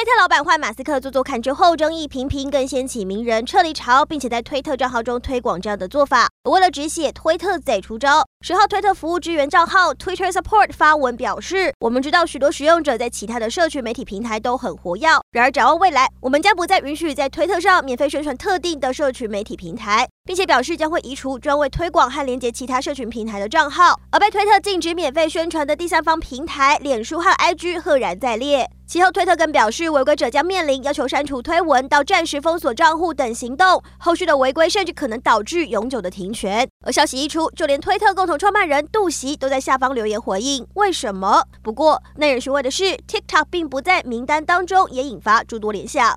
推特老板换马斯克做做看之后，争议频频，更掀起名人撤离潮，并且在推特账号中推广这样的做法。为了止血，推特再出招。十号，推特服务支援账号 Twitter Support 发文表示：“我们知道许多使用者在其他的社群媒体平台都很活跃，然而展望未来，我们将不再允许在推特上免费宣传特定的社群媒体平台，并且表示将会移除专为推广和连接其他社群平台的账号。而被推特禁止免费宣传的第三方平台，脸书和 IG 赫然在列。”其后，推特更表示，违规者将面临要求删除推文到暂时封锁账户等行动。后续的违规甚至可能导致永久的停权。而消息一出，就连推特共同创办人杜袭都在下方留言回应：为什么？不过耐人寻味的是，TikTok 并不在名单当中，也引发诸多联想。